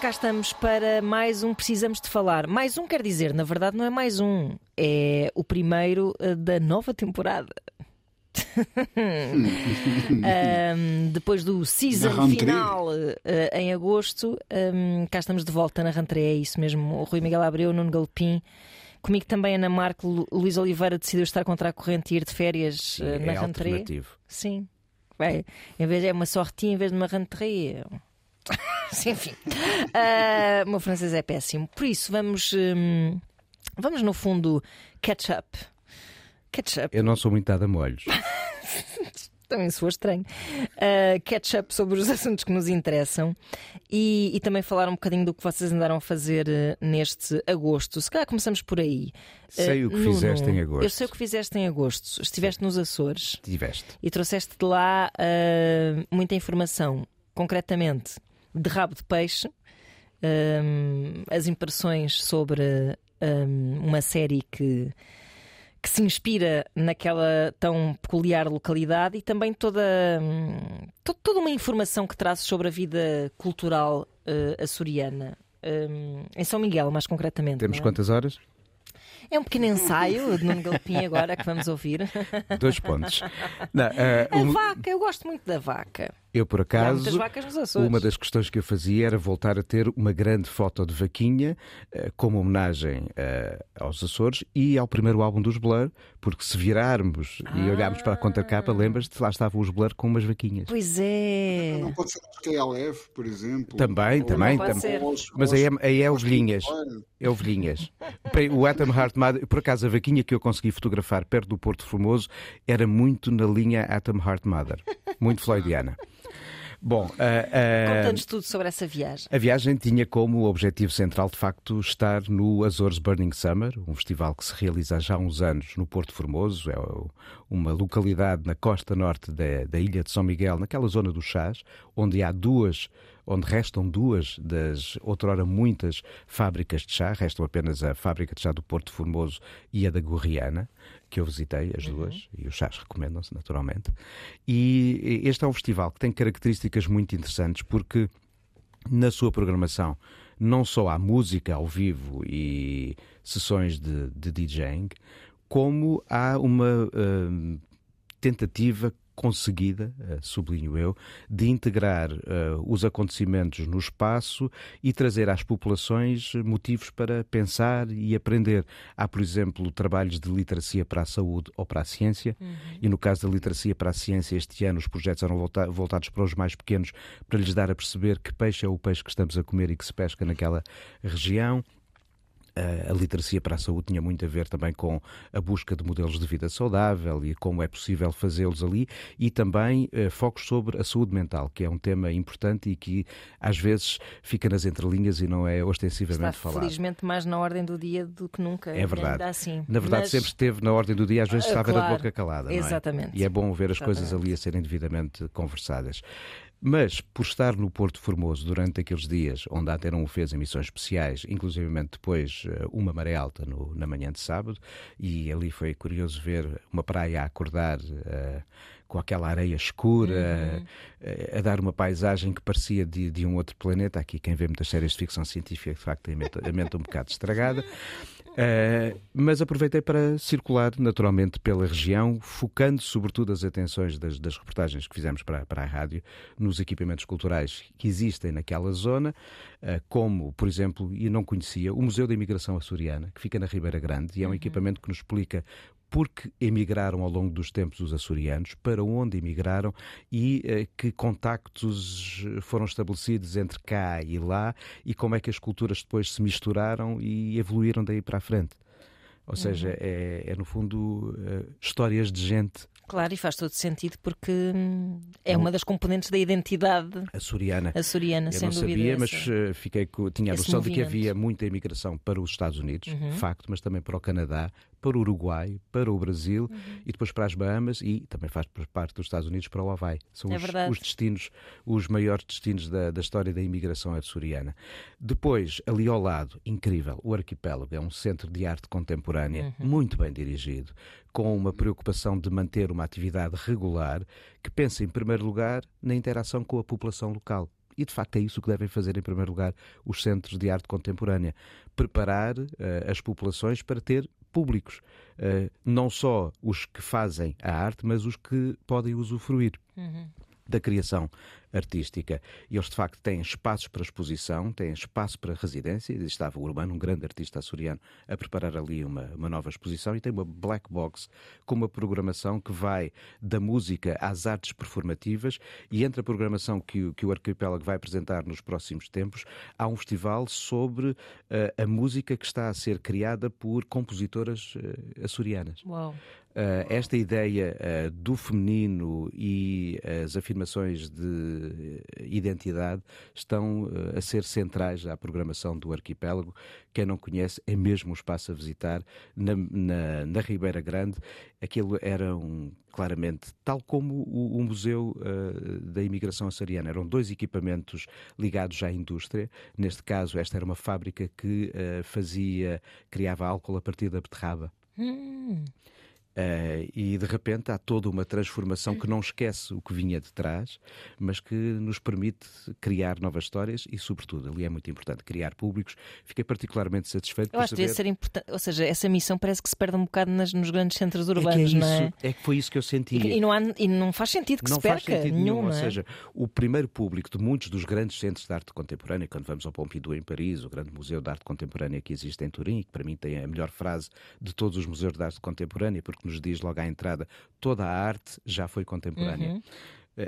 Cá estamos para mais um Precisamos de Falar. Mais um quer dizer, na verdade, não é mais um, é o primeiro eh, da nova temporada. Ahm, depois do season final eh, em agosto, ahm, cá estamos de volta na rentrée, é isso mesmo. O Rui Miguel Abreu, Nuno Galopim. Comigo também Ana Marco, Lu- Luís Oliveira decidiu estar contra a corrente e ir de férias eh, na é alternativo. Sim. Vai. Em vez é uma sortie em vez de uma rentrée. Sim, Enfim. Ah, o meu francês é péssimo. Por isso, vamos. hum, vamos, no fundo, catch up. Catch up. Eu não sou muito dado a molhos. Também soa estranho. Uh, catch up sobre os assuntos que nos interessam e, e também falar um bocadinho do que vocês andaram a fazer eh, neste agosto. Se calhar começamos por aí. Sei Uh, o que Nuno, fizeste em agosto. Eu sei o que fizeste em agosto. Estiveste nos Açores Tiveste. e trouxeste de lá ah, muita informação, concretamente de rabo de peixe, ahm, as impressões sobre ahm, uma série que, que se inspira naquela tão peculiar localidade e também toda, hum, to- toda uma informação que traz sobre a vida cultural ah, açoriana. Ahm, em São Miguel, mais concretamente. Temos é? quantas horas? É um pequeno ensaio de Nuno Galpim agora que vamos ouvir. Dois pontos. Não, A um- vaca, eu gosto muito da vaca. Eu, por acaso, uma das questões que eu fazia era voltar a ter uma grande foto de vaquinha eh, como homenagem eh, aos Açores e ao primeiro álbum dos Blur, porque se virarmos e olharmos para a contracapa, lembras-te, lá estavam os Blur com umas vaquinhas. Pois é. Não pode ser porque é por exemplo. Também, Ou também, não pode ser. aos- Mas aí é, aí é ovelhinhas. É ovelhinhas. O Atom Heart Mother, por acaso a vaquinha que eu consegui fotografar perto do Porto Formoso era muito na linha Atom Heart Mother. Muito floydiana. Bom, ah, ah, Conta-nos tudo sobre essa viagem. a viagem tinha como objetivo central, de facto, estar no Azores Burning Summer, um festival que se realiza há já uns anos no Porto Formoso. É uma localidade na costa norte da, da ilha de São Miguel, naquela zona do Chás, onde há duas, onde restam duas das, outrora, muitas fábricas de chá. Restam apenas a fábrica de chá do Porto Formoso e a da Gorriana, que eu visitei, as duas, e os chás recomendam-se, naturalmente. E este é um festival que tem características muito interessantes, porque na sua programação não só há música ao vivo e sessões de, de DJing, como há uma hum, tentativa conseguida, eh, sublinho eu, de integrar eh, os acontecimentos no espaço e trazer às populações motivos para pensar e aprender. Há, por exemplo, trabalhos de literacia para a saúde ou para a ciência, e no caso da literacia para a ciência, este ano os projetos eram volta- voltados para os mais pequenos, para lhes dar a perceber que peixe é o peixe que estamos a comer e que se pesca naquela região. A a literacia para a saúde tinha muito a ver também com a busca de modelos de vida saudável e como é possível fazê-los ali, e também eh, focos sobre a saúde mental, que é um tema importante e que às vezes fica nas entrelinhas e não é Está ostensivamente falado. felizmente mais na ordem do dia do que nunca. É verdade. Assim. Na verdade, Mas- sempre esteve na ordem do dia, às vezes Ah, estava claro. na boca calada. é? Exatamente. E é bom ver as coisas Exatamente. ali a serem devidamente conversadas. Mas, por estar no Porto Formoso durante aqueles dias onde a Antena 1 fez emissões especiais, inclusivamente depois eh, uma maré alta no- na manhã de sábado, e ali foi curioso ver uma praia a acordar eh, com aquela areia escura, eh, a dar uma paisagem que parecia de, de um outro planeta. Aqui, quem vê muitas séries de ficção científica, de facto, tem a mente, a mente um bocado estragada. Uh, mas aproveitei para circular naturalmente pela região, focando sobretudo as atenções das, das reportagens que fizemos para, para a rádio nos equipamentos culturais que existem naquela zona, uh, como, por exemplo, e não conhecia, o Museu da Imigração Açoriana, que fica na Ribeira Grande, e é um equipamento que nos explica porque emigraram ao longo dos tempos os açorianos, para onde emigraram e eh, que contactos foram estabelecidos entre cá e lá e como é que as culturas depois se misturaram e evoluíram daí para a frente. Ou seja, é, é, no fundo eh, histórias de gente Claro, e faz todo sentido porque hum, é uma das componentes da identidade açoriana. açoriana, Eu sem não sabia, essa. mas eh, fiquei tinha a noção de que movimento. havia muita imigração para os Estados Unidos, Uhum. facto, mas também para o Canadá, para o Uruguai, para o Brasil Uhum. e depois para as Bahamas e também faz parte dos Estados Unidos para o Havaí. São É os, os destinos, os maiores destinos da, da história da imigração açoriana. Depois, ali ao lado, incrível, o arquipélago é um centro de arte contemporânea Uhum. muito bem dirigido, com uma preocupação de manter uma atividade regular que pensa, em primeiro lugar, na interação com a população local. E de facto é isso que devem fazer em primeiro lugar os centros de arte contemporânea: preparar eh, as populações para ter públicos, Eh, não só os que fazem a arte, mas os que podem usufruir Uhum. da criação artística. E eles, de facto, têm espaços para exposição, têm espaço para residência. E Estava o Urbano, um grande artista açoriano, a preparar ali uma, uma nova exposição. E tem uma black box com uma programação que vai da música às artes performativas. E entre a programação que, o- que o Arquipélago vai apresentar nos próximos tempos, há um festival sobre eh, a música que está a ser criada por compositoras eh, açorianas. Uau. Uh, esta ideia uh, do feminino e as afirmações de uh, identidade estão uh, a ser centrais à programação do arquipélago. Quem não conhece é mesmo um espaço a visitar na, na, na Ribeira Grande. Aquilo era um, claramente, tal como o, o Museu uh, da Imigração Açoriana, eram dois equipamentos ligados à indústria. Neste caso, esta era uma fábrica que uh, fazia, criava álcool a partir da beterraba. Hum. Eh, e de repente há toda uma transformação que não esquece o que vinha de trás, mas que nos permite criar novas histórias e, sobretudo, ali é muito importante criar públicos. Fiquei particularmente satisfeito Eu por acho que saber. ser importante. Ou seja, essa missão parece que se perde um bocado nas- nos grandes centros É que é urbanos, isso, não é? é que foi isso que eu senti. E, e não há- e não faz sentido que não se faz perca sentido nenhum, nenhum. não Ou é? seja, o primeiro público de muitos dos grandes centros de arte contemporânea, quando vamos ao Pompidou em Paris, o grande museu de arte contemporânea que existe em Turim, que para mim tem a melhor frase de todos os museus de arte contemporânea, porque nos diz logo à entrada toda a arte já foi contemporânea. Uhum.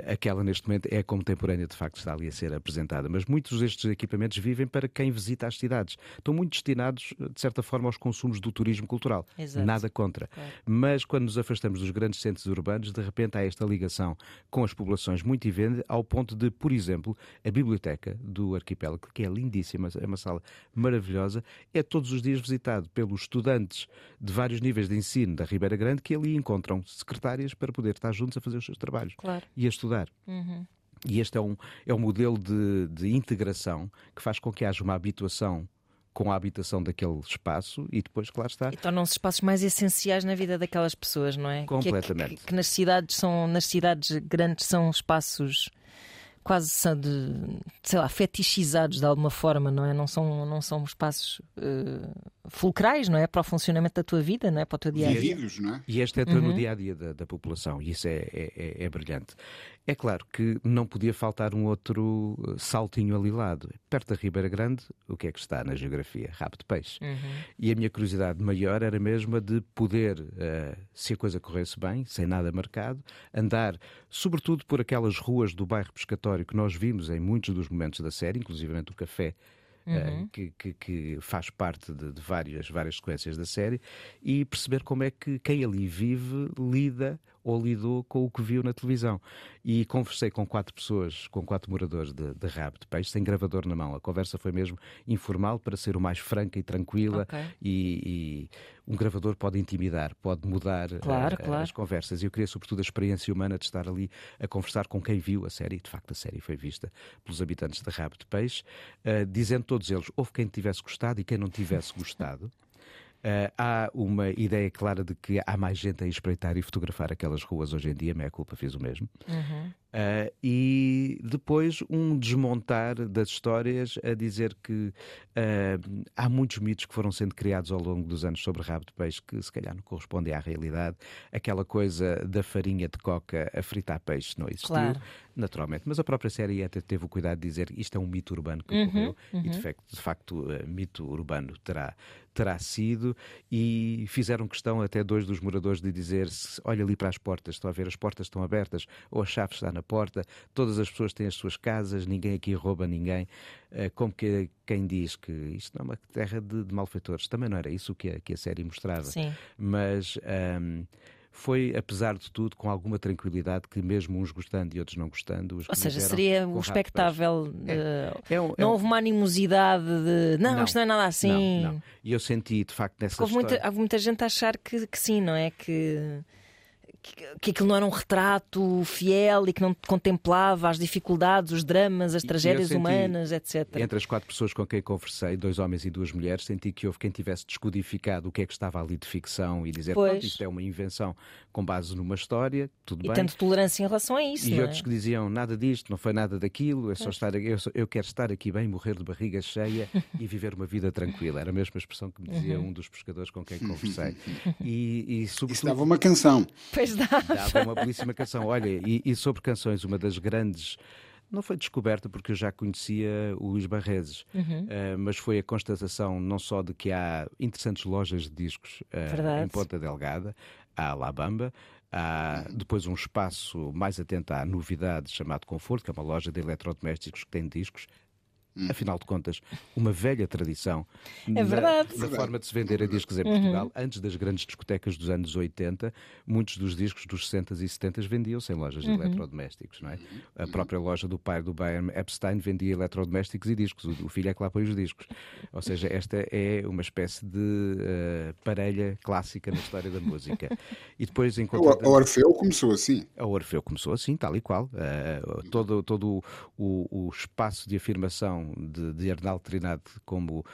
Aquela neste momento é contemporânea, de facto, está ali a ser apresentada. Mas muitos destes equipamentos vivem para quem visita as cidades. Estão muito destinados, de certa forma, aos consumos do turismo cultural. Exato. Nada contra. Claro. Mas quando nos afastamos dos grandes centros urbanos, de repente há esta ligação com as populações muito vivende, ao ponto de, por exemplo, a biblioteca do arquipélago, que é lindíssima, é uma sala maravilhosa, é todos os dias visitado pelos estudantes de vários níveis de ensino da Ribeira Grande que ali encontram secretárias para poder estar juntos a fazer os seus trabalhos Claro. e a estudar. Uhum. E este é um, é um modelo de, de integração que faz com que haja uma habituação com a habitação daquele espaço e depois, claro está, E tornam-se espaços mais essenciais na vida daquelas pessoas, não é? Que é que- Completamente. Que, que nas cidades são, nas cidades grandes são espaços quase sei lá, fetichizados de alguma forma, não é? Não são, não são espaços eh, fulcrais, não é? Para o funcionamento da tua vida, não é? Para o teu dia a dia. Vividos, não é? E este entra no dia a dia da, da população, e isso é, é- é- é brilhante. É claro que não podia faltar um outro eh, saltinho ali lado. Perto da Ribeira Grande, o que é que está na geografia? Rabo de peixe. E a minha curiosidade maior era mesmo a de poder, eh, se a coisa corresse bem, sem nada marcado, andar, sobretudo por aquelas ruas do bairro pescatório que nós vimos em muitos dos momentos da série, inclusivamente o café. eh, que, que- que faz parte de, de várias, várias sequências da série e perceber como é que quem ali vive lida ou lidou com o que viu na televisão. E conversei com quatro pessoas, com quatro moradores de, de Rabo de Peixe, sem gravador na mão. A conversa foi mesmo informal para ser o mais franca e tranquila. Ok. E, e um gravador pode intimidar, pode mudar Claro, eh, claro. as conversas. E eu queria, sobretudo, a experiência humana de estar ali a conversar com quem viu a série. De facto, a série foi vista pelos habitantes de Rabo de Peixe, eh, dizendo todos eles: houve quem tivesse gostado e quem não tivesse gostado. Eh, há uma ideia clara de que há mais gente a espreitar e fotografar aquelas ruas hoje em dia, meia culpa fiz o mesmo. Uhum. Uh, e depois um desmontar das histórias a dizer que uh, há muitos mitos que foram sendo criados ao longo dos anos sobre rabo de peixe que se calhar não correspondem à realidade. Aquela coisa da farinha de coca a fritar peixe não existiu, Claro. naturalmente. Mas a própria série até teve o cuidado de dizer que isto é um mito urbano que Uhum, ocorreu e de facto, de facto uh, mito urbano terá, terá sido. E fizeram questão até dois dos moradores de dizer: olha ali para as portas, estão a ver, as portas estão abertas ou a chave está na porta, todas as pessoas têm as suas casas, ninguém aqui rouba ninguém. Eh, Como que quem diz que isto não é uma terra de, de malfeitores. Também não era isso que a, que a série mostrava. Sim. Mas ahm, foi, apesar de tudo, com alguma tranquilidade que, mesmo uns gostando e outros não gostando. Ou seja, seria o expectável. É, é um, é não houve uma animosidade de não, não, isto não é nada assim. Não, não. E eu senti, de facto, nessa houve história... muita, houve muita gente a achar que, que sim, não é? Que que aquilo não era um retrato fiel e que não contemplava as dificuldades, os dramas, as tragédias senti, humanas, etc. Entre as quatro pessoas com quem conversei, dois homens e duas mulheres, senti que houve quem tivesse descodificado o que é que estava ali de ficção e dizer, que isto é uma invenção com base numa história, tudo e bem. E tanto tolerância em relação a isso. E é? outros que diziam, nada disto, não foi nada daquilo, é só estar eu, eu quero estar aqui bem, morrer de barriga cheia e viver uma vida tranquila. Era a mesma expressão que me dizia uhum. um dos pescadores com quem conversei. E, e sobretudo... Isso dava uma canção. Pois dá. Dava uma belíssima canção. Olha, e, e sobre canções, uma das grandes não foi descoberta porque eu já conhecia o Luís Barreses, uhum. uh, mas foi a constatação não só de que há interessantes lojas de discos uh, em Ponta Delgada, a Alabama, há depois um espaço mais atento à novidade chamado Conforto, que é uma loja de eletrodomésticos que tem discos. Afinal de contas, uma velha tradição é verdade. na, na forma de se vender a discos em Portugal. Uhum. Antes das grandes discotecas dos anos 80, muitos dos discos dos 60 e 70 vendiam-se em lojas de uhum. eletrodomésticos. Não é? A própria loja do pai do Bayern Epstein vendia eletrodomésticos e discos. O, o filho é que lá põe os discos. Ou seja, esta é uma espécie de uh, parelha clássica na história da música. E depois, enquanto... O, Orfeu começou assim. O Orfeu começou assim, tal e qual. Uh, todo todo o, o espaço de afirmação de, de Arnaldo Trinado como uh,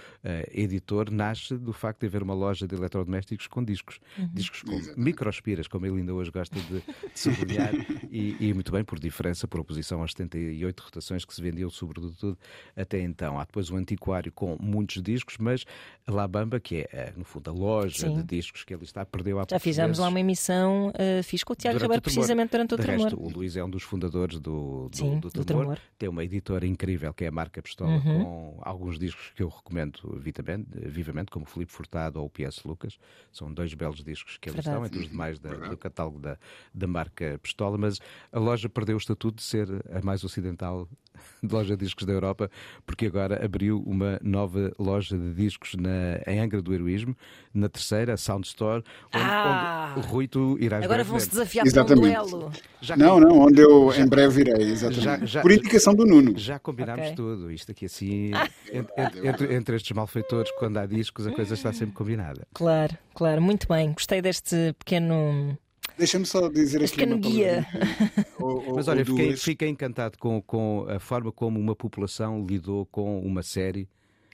editor nasce do facto de haver uma loja de eletrodomésticos com discos. Uhum. Discos com microspiras, como ele ainda hoje gosta de, de sublinhar, e, e, muito bem, por diferença, por oposição às 78 rotações que se vendiam, sobretudo, até então. Há depois um antiquário com muitos discos, mas a La Bamba, que é, eh, no fundo, a loja Sim. de discos que ali está, perdeu a Já fizemos lá uma emissão, uh, fiz com o Tiago Ribeiro precisamente durante o Tremor. Resto, o Luís é um dos fundadores do, do, Sim, do, do Tremor. Tem uma editora incrível que é a Marca Pistola, uhum. com alguns discos que eu recomendo vivamente, vivamente como Filipe Furtado ou o P.S. Lucas. São dois belos discos que ali Verdade. estão, entre os demais da, do catálogo da, da marca Pistola, mas a loja perdeu o estatuto de ser a mais ocidental de loja de discos da Europa, porque agora abriu uma nova loja de discos na, em Angra do Heroísmo, na terceira, Sound Store, onde, ah, onde Rui, tu irás Agora vão-se desafiar exatamente. para um duelo. Já não, não, onde eu já, em breve irei, exatamente. Já, já, Por indicação do Nuno. Já combinámos okay. tudo. Isto aqui assim, entre, entre, entre, estes malfeitores, quando há discos, a coisa está sempre combinada. Claro, claro, muito bem. Gostei deste pequeno Deixa-me só dizer aqui. Uma guia. Ou, Mas olha, fiquei, fiquei, encantado com, com a forma como uma população lidou com uma série.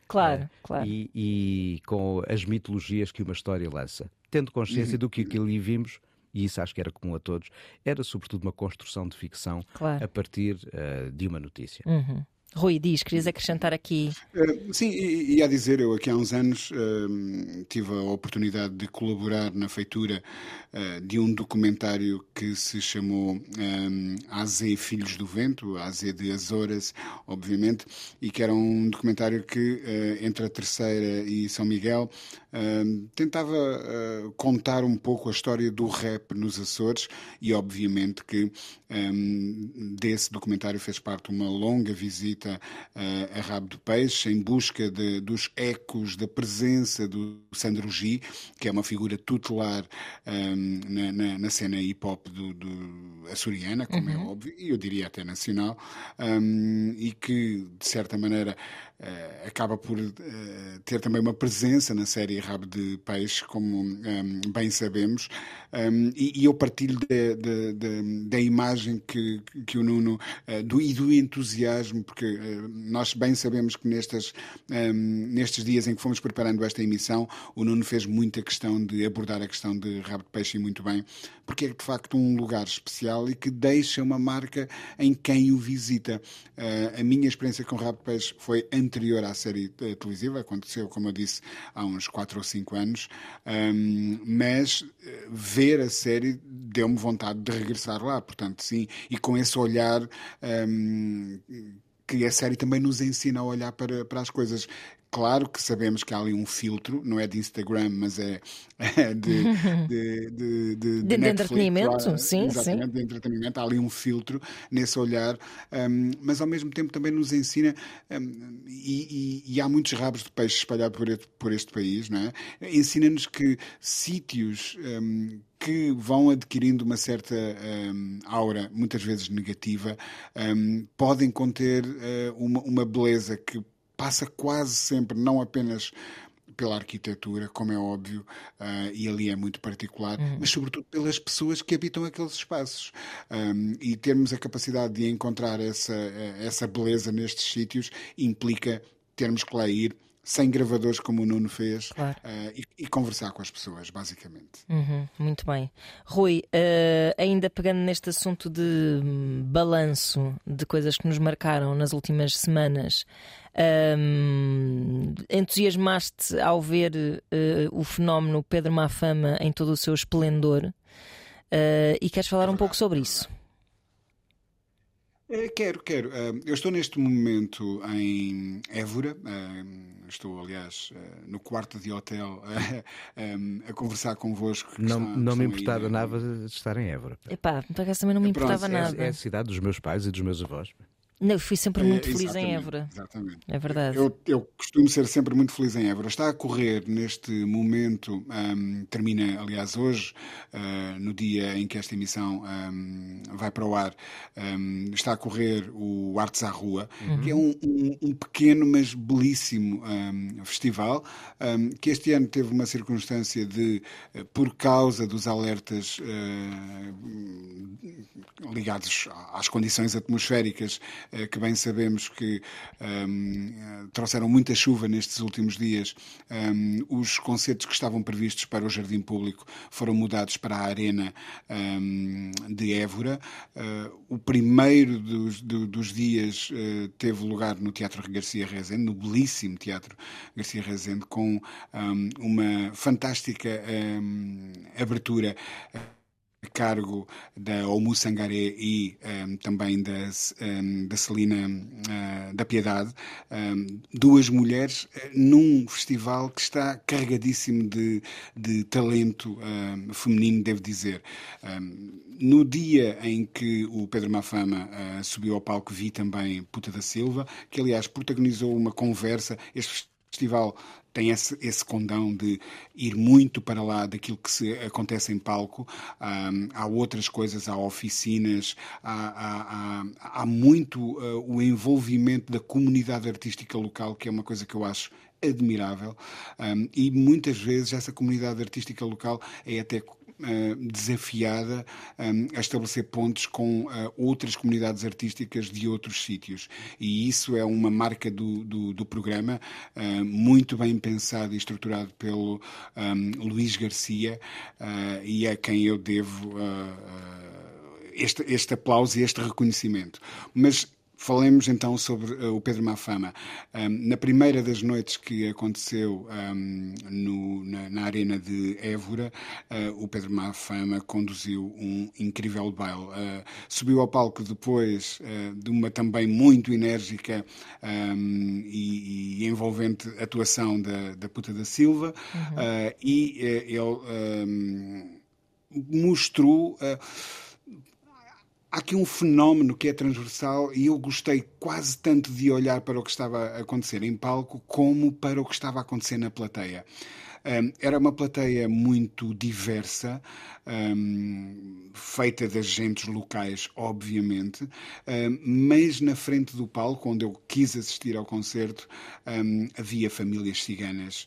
Claro, é, claro. E, e, com as mitologias que uma história lança. Tendo consciência uhum. do que ali vimos, e isso acho que era comum a todos, era sobretudo uma construção de ficção claro. a partir uh, de uma notícia. Uhum. Rui, diz, querias acrescentar aqui? Uh, sim, e, a dizer, eu aqui há uns anos uh, tive a oportunidade de colaborar na feitura uh, de um documentário que se chamou um, AZ Filhos do Vento, AZ de Azores, obviamente, e que era um documentário que, entre a Terceira e São Miguel, tentava contar um pouco a história do rap nos Açores e, obviamente, que desse documentário fez parte uma longa visita uh, a Rabo de Peixe, em busca de, dos ecos da presença do Sandro G, que é uma figura tutelar um, na, na, na, cena hip-hop do, do, açoriana, como é uhum. é óbvio, e eu diria até nacional, um, e que, de certa maneira, Uh, acaba por uh, ter também uma presença na série Rabo de Peixe, como um, bem sabemos, um, e, e, eu partilho da imagem que, que o Nuno uh, do, e do entusiasmo, porque nós bem sabemos que nestes, um, nestes dias em que fomos preparando esta emissão, o Nuno fez muita questão de abordar a questão de Rabo de Peixe e muito bem, porque é de facto um lugar especial e que deixa uma marca em quem o visita. a minha experiência com Rabo de Peixe foi anterior anterior à série eh, televisiva, aconteceu, como eu disse, há uns 4 ou 5 anos, um, mas eh, ver a série deu-me vontade de regressar lá, portanto, sim, e com esse olhar um, que a série também nos ensina a olhar para, para as coisas claro que sabemos que há ali um filtro, não é de Instagram, mas é, é de, de, de, de, de entretenimento, sim, exatamente, sim. de entretenimento. Há ali um filtro nesse olhar, um, mas ao mesmo tempo também nos ensina, um, e, e, e, há muitos rabos de peixe espalhados por, por este país, não é? Ensina-nos que sítios um, que vão adquirindo uma certa um, aura, muitas vezes negativa, um, podem conter uh, uma, uma beleza que passa quase sempre, não apenas pela arquitetura, como é óbvio, uh, e ali é muito particular, uhum. mas sobretudo pelas pessoas que habitam aqueles espaços. Um, e termos a capacidade de encontrar essa, essa beleza nestes sítios implica termos que lá ir sem gravadores como o Nuno fez claro. uh, e, e, conversar com as pessoas, basicamente. Uhum, muito bem. Rui, uh, ainda pegando neste assunto de hum, balanço de coisas que nos marcaram nas últimas semanas, um, entusiasmaste ao ver uh, o fenómeno Pedro Mafama em todo o seu esplendor e queres falar um pouco sobre isso? É, quero, quero. Eu estou neste momento em Évora. Estou, aliás, no quarto de hotel a conversar convosco. Não, não me importava nada de estar em Évora. Epá, acaso também não me importava Pronto, nada. É, é a cidade dos meus pais e dos meus avós. Não, fui sempre muito é, feliz em Évora. Exatamente. É verdade. Eu, eu, costumo ser sempre muito feliz em Évora. Está a correr neste momento, um, termina aliás hoje, uh, no dia em que esta emissão um, vai para o ar, um, está a correr o Artes à Rua, uhum. que é um, um, pequeno mas belíssimo festival, que este ano teve uma circunstância de, uh, por causa dos alertas uh, ligados às condições atmosféricas, que bem sabemos que um, trouxeram muita chuva nestes últimos dias. Um, os concertos que estavam previstos para o Jardim Público foram mudados para a Arena um, de Évora. Uh, o primeiro dos, do, dos dias uh, teve lugar no Teatro Garcia Rezende, no belíssimo Teatro Garcia Rezende, com uma fantástica abertura a cargo da Omu Sangaré e um, também das, um, da Celina uh, da Piedade, um, duas mulheres uh, num festival que está carregadíssimo de, de talento feminino, devo dizer. no dia em que o Pedro Mafama uh, subiu ao palco, vi também Puta da Silva, que aliás protagonizou uma conversa. Este festival tem esse, esse condão de ir muito para lá daquilo que se acontece em palco. Um, há outras coisas, há oficinas, há, há, há, há muito uh, o envolvimento da comunidade artística local, que é uma coisa que eu acho admirável. Um, e muitas vezes essa comunidade artística local é até desafiada um, a estabelecer pontos com uh, outras comunidades artísticas de outros sítios. E isso é uma marca do, do, do programa, muito bem pensado e estruturado pelo Luís Garcia, e a quem eu devo. Este, este aplauso e este reconhecimento. Mas Falemos então sobre uh, o Pedro Mafama. Um, na primeira das noites que aconteceu um, no, na, na, Arena de Évora, uh, o Pedro Mafama conduziu um incrível baile. Uh, subiu ao palco depois de uma também muito enérgica e, e, envolvente atuação da, da Puta da Silva uhum. e ele mostrou há aqui um fenómeno que é transversal e eu gostei quase tanto de olhar para o que estava a acontecer em palco como para o que estava a acontecer na plateia. Um, era uma plateia muito diversa, um, feita de agentes locais, obviamente, um, mas na frente do palco, onde eu quis assistir ao concerto, havia famílias ciganas,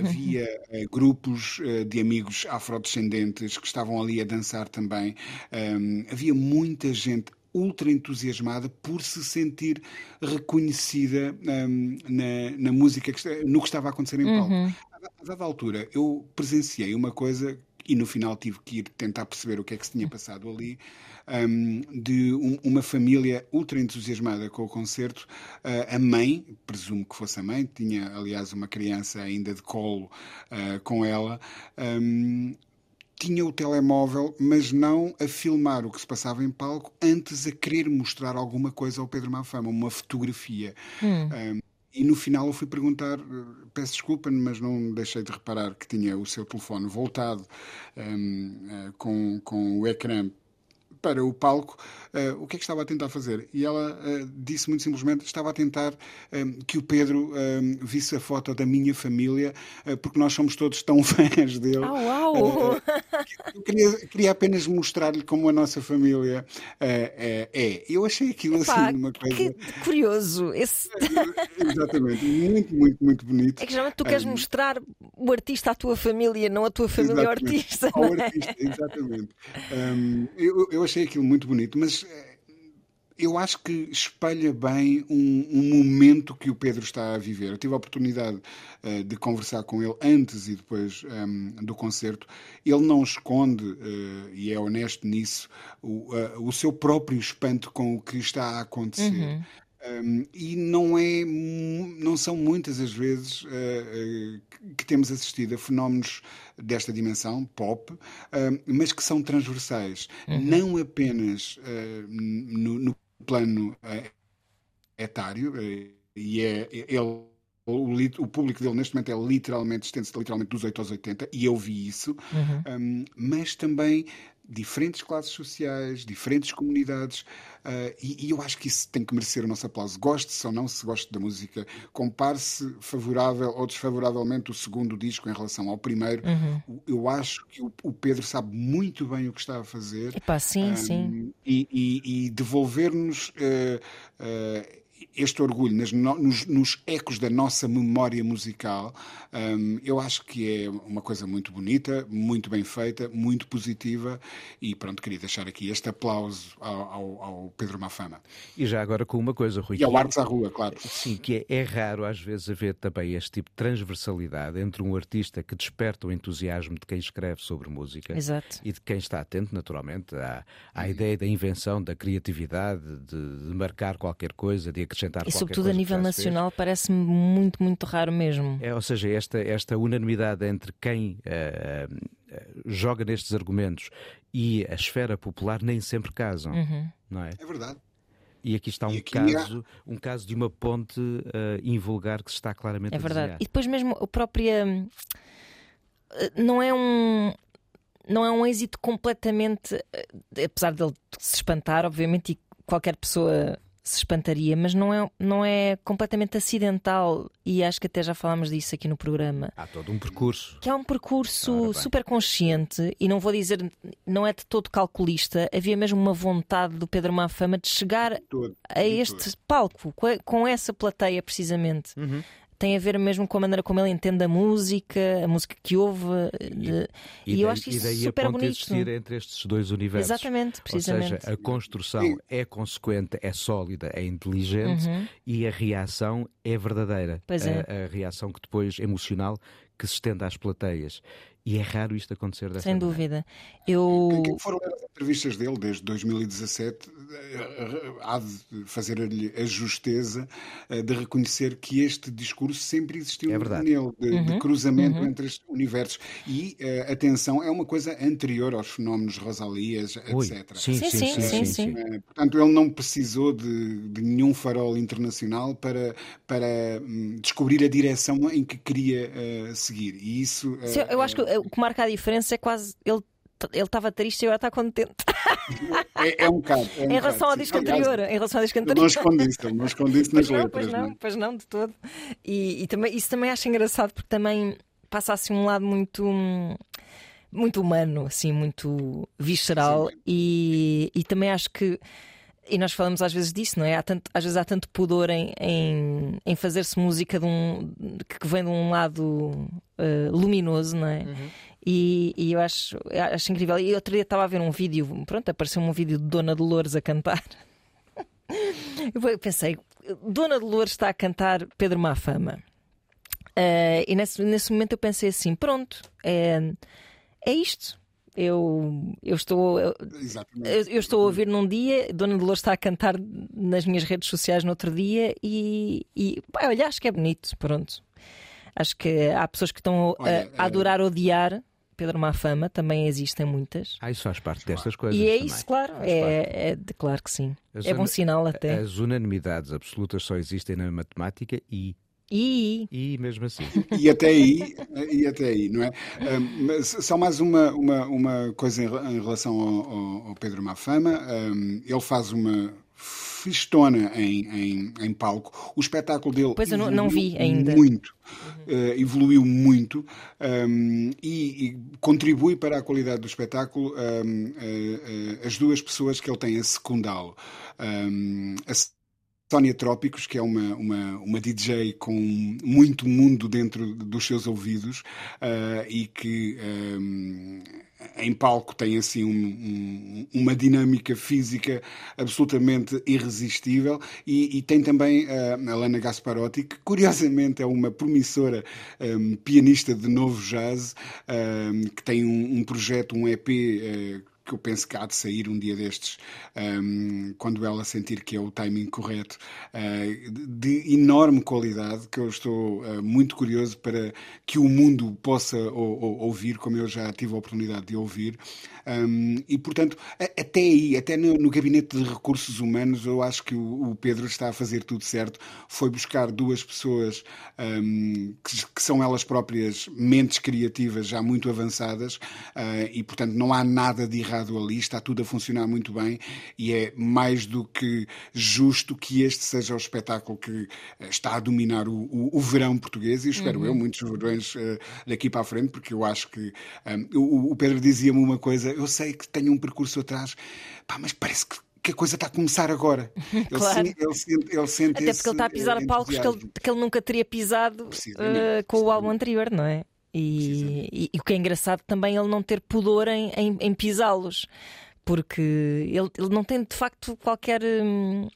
havia uh, grupos uh, de amigos afrodescendentes que estavam ali a dançar também, havia muita gente ultra entusiasmada por se sentir reconhecida um, na, na, música, que, no que estava a acontecer em palco. Uhum. A dada altura, eu presenciei uma coisa e no final tive que ir tentar perceber o que é que se tinha passado ali, um, de um, uma família ultra entusiasmada com o concerto. Uh, a mãe, presumo que fosse a mãe, tinha aliás uma criança ainda de colo uh, com ela. Um, tinha o telemóvel, mas não a filmar o que se passava em palco, antes a querer mostrar alguma coisa ao Pedro Mafama, uma fotografia. Hum. Um, e no final eu fui perguntar, peço desculpa, mas não deixei de reparar que tinha o seu telefone voltado um, com, com o ecrã para o palco uh, o que é que estava a tentar fazer. E ela uh, disse muito simplesmente: estava a tentar uh, que o Pedro visse a foto da minha família, porque nós somos todos tão fãs dele. Oh, uau! Eu queria, queria apenas mostrar-lhe como a nossa família é. Eu achei aquilo Epá, assim uma coisa. Que curioso! Esse... Exatamente, muito, muito, muito bonito. É que geralmente tu queres um... mostrar o artista à tua família, não a tua família ao artista. Ao é? artista, exatamente. Um, eu, eu achei aquilo muito bonito, mas eh, eu acho que espelha bem um, um, momento que o Pedro está a viver. Eu tive a oportunidade uh, de conversar com ele antes e depois um, ehm, do concerto. Ele não esconde, uh, e é honesto nisso, o, uh, o, seu próprio espanto com o que está a acontecer. Uhum. Um, e não é não são muitas as vezes uh, uh, que temos assistido a fenómenos desta dimensão pop, uh, mas que são transversais, uhum. não apenas no, no, plano etário e é ele o, o, público dele neste momento é literalmente, estende-se literalmente dos 8 aos 80, e eu vi isso, uhum. um, mas também diferentes classes sociais, diferentes comunidades, uh, e, e, eu acho que isso tem que merecer o nosso aplauso. Goste-se ou não se goste da música, compare-se favorável ou desfavoravelmente o segundo disco em relação ao primeiro. Uhum. Eu acho que o, o, Pedro sabe muito bem o que está a fazer. Epá, sim, um, sim. E, e, e devolver-nos. Uh, uh, este orgulho nas, nos, nos, ecos da nossa memória musical, um, eu acho que é uma coisa muito bonita, muito bem feita, muito positiva e pronto, queria deixar aqui este aplauso ao, ao, ao Pedro Mafama. E já agora com uma coisa, Rui. E ao Artes à Rua, claro. Sim, que é, é raro às vezes haver também este tipo de transversalidade entre um artista que desperta o entusiasmo de quem escreve sobre música Exato. e de quem está atento, naturalmente, à, à ideia da invenção, da criatividade, de, de marcar qualquer coisa, de acrescentar E sobretudo a nível nacional parece-me muito, muito raro mesmo. É, ou seja, esta, esta unanimidade entre quem uh, uh, joga nestes argumentos e a esfera popular nem sempre casam, uhum. não é? É verdade. E aqui está um, caso, há... um caso de uma ponte uh, invulgar que se está claramente é a verdade. Desenhar. E depois mesmo a própria. Não é um não é um êxito completamente, apesar dele se espantar, obviamente, e qualquer pessoa se espantaria, mas não é, não é completamente acidental e acho que até já falámos disso aqui no programa. Há todo um percurso. Que é um percurso super consciente e não vou dizer, não é de todo calculista. Havia mesmo uma vontade do Pedro Mafama de chegar todo, a este todo. palco, com essa plateia precisamente. Uhum tem a ver mesmo com a maneira como ele entende a música, a música que ouve. De... E, e, eu acho isso e daí super a bonito. existir entre estes dois universos. Exatamente, precisamente. Ou seja, a construção é consequente, é sólida, é inteligente uhum. e a reação é verdadeira. Pois é. A, a reação que depois, emocional, que se estende às plateias. E é raro isto acontecer dessa Sem maneira. dúvida. Eu... Quem foram as entrevistas dele desde 2017 eh, há de fazer-lhe a justeza eh, de reconhecer que este discurso sempre existiu é nele, de, uhum. de cruzamento uhum. entre estes universos. E, uh, atenção, é uma coisa anterior aos fenómenos Rosalias, Ui, etc. Sim, sim, sim. sim, sim, sim. Uh, portanto, ele não precisou de, de, nenhum farol internacional para, para um, descobrir a direção em que queria uh, seguir. E isso. Sim, eu acho que o que marca a diferença é quase ele ele estava triste e agora está contente. É, é um bocado. É um em relação ao disco anterior. Em relação ao disco anterior. Não escondi isso, não escondi isso nas pois letras. Não, pois não, não, pois não, de todo. E, e, também, isso também acho engraçado porque também passa assim um lado muito. Muito humano, assim, muito visceral, e, e também acho que e nós falamos às vezes disso, não é? Há tanto, às vezes há tanto pudor em, em, em fazer-se música de um, que vem de um lado uh, luminoso, não é? Uhum. E, e, eu acho, acho incrível. E outro dia estava a ver um vídeo, pronto, apareceu um vídeo de Dona Dolores a cantar. eu pensei, Dona Dolores está a cantar Pedro Mafama. Uh, e nesse, nesse momento eu pensei assim: pronto, é, é isto eu, eu estou eu, eu, estou a ouvir num dia, Dona Dolores está a cantar nas minhas redes sociais no outro dia e, e pá, olha, acho que é bonito, pronto. Acho que há pessoas que estão olha, a, a, adorar odiar Pedro Mafama, também existem muitas. Ah, isso faz parte destas coisas. E é também. isso, claro, é, é, claro que sim. As é bom sinal até. As unanimidades absolutas só existem na matemática e E, e mesmo assim. E até aí, e até aí, não é? Um, mas só mais uma, uma, uma coisa em, relação ao, ao, Pedro Mafama. Um, ele faz uma fistona em, em, em, palco. O espetáculo dele. Pois eu não, não vi ainda. Muito. Uhum. Uh, evoluiu muito um, e, e, contribui para a qualidade do espetáculo um, uh, uh, as duas pessoas que ele tem a secundá-lo. Um, a Sónia Trópicos, que é uma, uma, uma DJ com muito mundo dentro dos seus ouvidos uh, e que um, em palco tem assim um, um, uma dinâmica física absolutamente irresistível e, e tem também uh, a Lana Gasparotti, que curiosamente é uma promissora pianista de novo jazz, que tem um, projeto, um EP. Uh, que eu penso que há de sair um dia destes, um, quando ela sentir que é o timing correto, uh, de enorme qualidade, que eu estou uh, muito curioso para que o mundo possa ouvir, como eu já tive a oportunidade de ouvir. Um, e, portanto, até aí, até no, no, Gabinete de Recursos Humanos, eu acho que o, o, Pedro está a fazer tudo certo. Foi buscar duas pessoas um, que, que, são elas próprias mentes criativas já muito avançadas uh, e, portanto, não há nada de errado ali, está tudo a funcionar muito bem e é mais do que justo que este seja o espetáculo que eh, está a dominar o, o, o verão português e espero uhum. eu muitos verões uh, daqui para a frente, porque eu acho que um, o, o Pedro dizia-me uma coisa eu sei que tenho um percurso atrás, pá, mas parece que que a coisa está a começar agora. Ele, claro. sente, ele, sente, ele sente Até porque ele está a pisar eh, palcos que ele, que ele nunca teria pisado uh, com o álbum anterior, não é? E, e, e, o que é engraçado também é ele não ter pudor em, em, em pisá-los, porque ele, ele não tem de facto qualquer. Hum,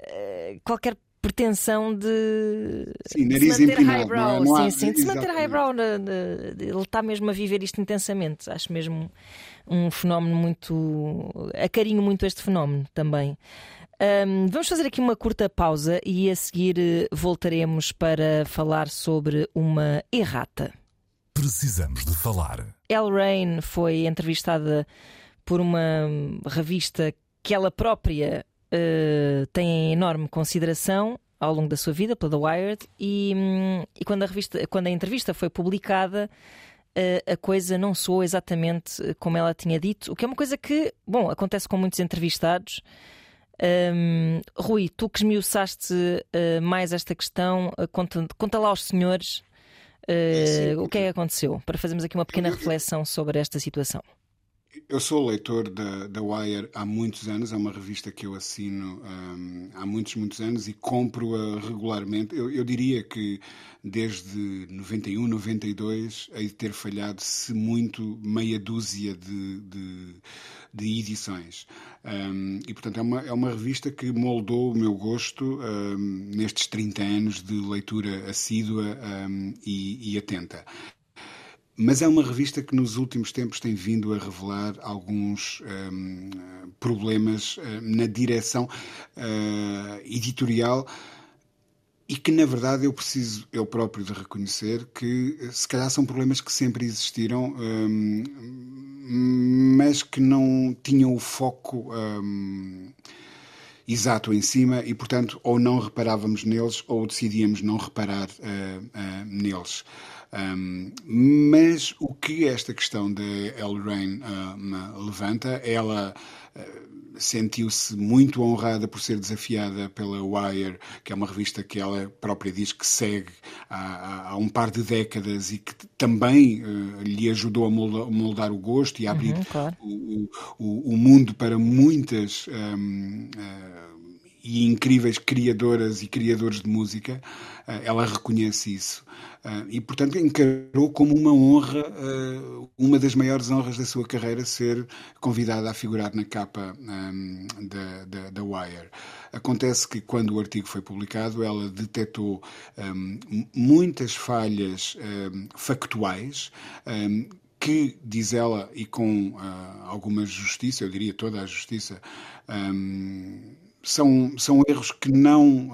eh, qualquer pretensão de sim, se manter highbrow. Não, não sim, sim, de se manter highbrow. Ele está mesmo a viver isto intensamente. Acho mesmo um fenómeno muito. acarinho muito este fenómeno também. Um, vamos fazer aqui uma curta pausa e a seguir eh, voltaremos para falar sobre uma errata. Precisamos de falar. Elle Rain foi entrevistada por uma revista que ela própria uh, tem enorme consideração ao longo da sua vida pela The Wired e, um, e quando, a revista, quando a entrevista foi publicada a coisa não soou exatamente como ela tinha dito, o que é uma coisa que, bom, acontece com muitos entrevistados. Um, Rui, tu que esmiuçaste uh, mais esta questão, uh, conta, conta lá aos senhores uh, o que é que aconteceu, para fazermos aqui uma pequena reflexão sobre esta situação. Eu sou leitor da, da Wire há muitos anos, é uma revista que eu assino um, há muitos, muitos anos e compro-a regularmente. Eu, eu, diria que desde 91, 92, hei de ter falhado, se muito, meia dúzia de, de, de edições. Um, e, portanto, é uma, é uma revista que moldou o meu gosto um, nestes 30 anos de leitura assídua hum, e, e atenta. Mas é uma revista que nos últimos tempos tem vindo a revelar alguns um, problemas uh, na direção uh, editorial e que, na verdade, eu preciso eu próprio de reconhecer que se calhar são problemas que sempre existiram, um, mas que não tinham o foco. Um, exato em cima e, portanto, ou não reparávamos neles ou decidíamos não reparar uh, neles. Um, mas o que esta questão da El Rain uh, levanta, ela uh, sentiu-se muito honrada por ser desafiada pela Wire, que é uma revista que ela própria diz que segue há, há um par de décadas e que também uh, lhe ajudou a moldar, moldar, o gosto e a abrir uhum, claro. o, o, o, mundo para muitas. Um, e incríveis criadoras e criadores de música, ela reconhece isso. Uh, e, portanto, encarou como uma honra, uh, uma das maiores honras da sua carreira, ser convidada a figurar na capa um, da, da, da, Wire. Acontece que, quando o artigo foi publicado, ela detectou um, muitas falhas um, factuais que, diz ela, e com uh, alguma justiça, eu diria toda a justiça, são, são erros que não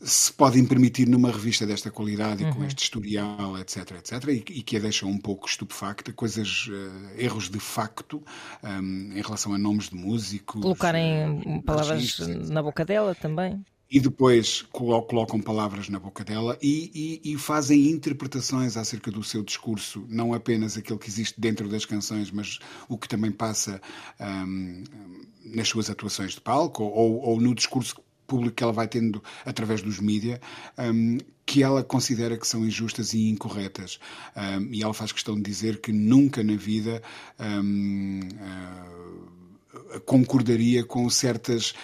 se podem permitir numa revista desta qualidade uhum. e com uhum. este historial, etc, etc, e, e, que a deixam um pouco estupefacta, coisas, uh, erros de facto um, em relação a nomes de músicos. Colocarem uh, palavras na boca dela também. E depois colocam palavras na boca dela e, e, e, fazem interpretações acerca do seu discurso, não apenas aquele que existe dentro das canções, mas o que também passa um, nas suas atuações de palco ou, ou, no discurso público que ela vai tendo através dos mídias, um, que ela considera que são injustas e incorretas. Um, e ela faz questão de dizer que nunca na vida. Uh, concordaria com certas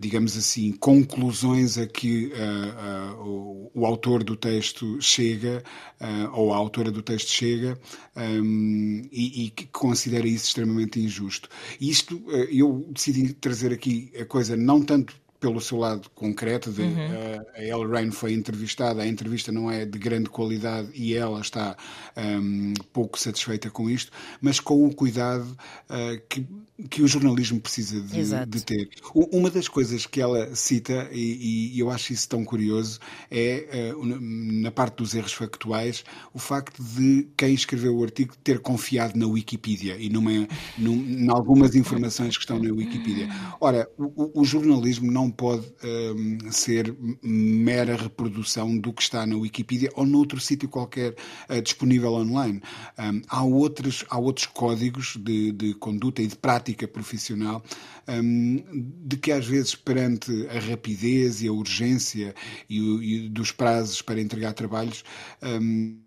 digamos assim, conclusões a que uh, uh, o, o, autor do texto chega, uh, ou a autora do texto chega, um, e, e, que considera isso extremamente injusto. E isto, eu decidi trazer aqui a coisa não tanto pelo seu lado concreto. De, uhum. uh, a Elle Rain foi entrevistada, a entrevista não é de grande qualidade e ela está um, pouco satisfeita com isto, mas com o cuidado uh, que, que o jornalismo precisa de, de, ter. Uma das coisas que ela cita, e, e eu acho isso tão curioso, é uh, na parte dos erros factuais, o facto de quem escreveu o artigo ter confiado na Wikipedia e numa, num, em algumas informações que estão na Wikipedia. Ora, o, o jornalismo não pode um, ser mera reprodução do que está na Wikipedia ou noutro sítio qualquer uh, disponível online. Um, há, outros, há outros códigos de, de conduta e de prática profissional um, de que às vezes perante a rapidez e a urgência e, dos prazos para entregar trabalhos um,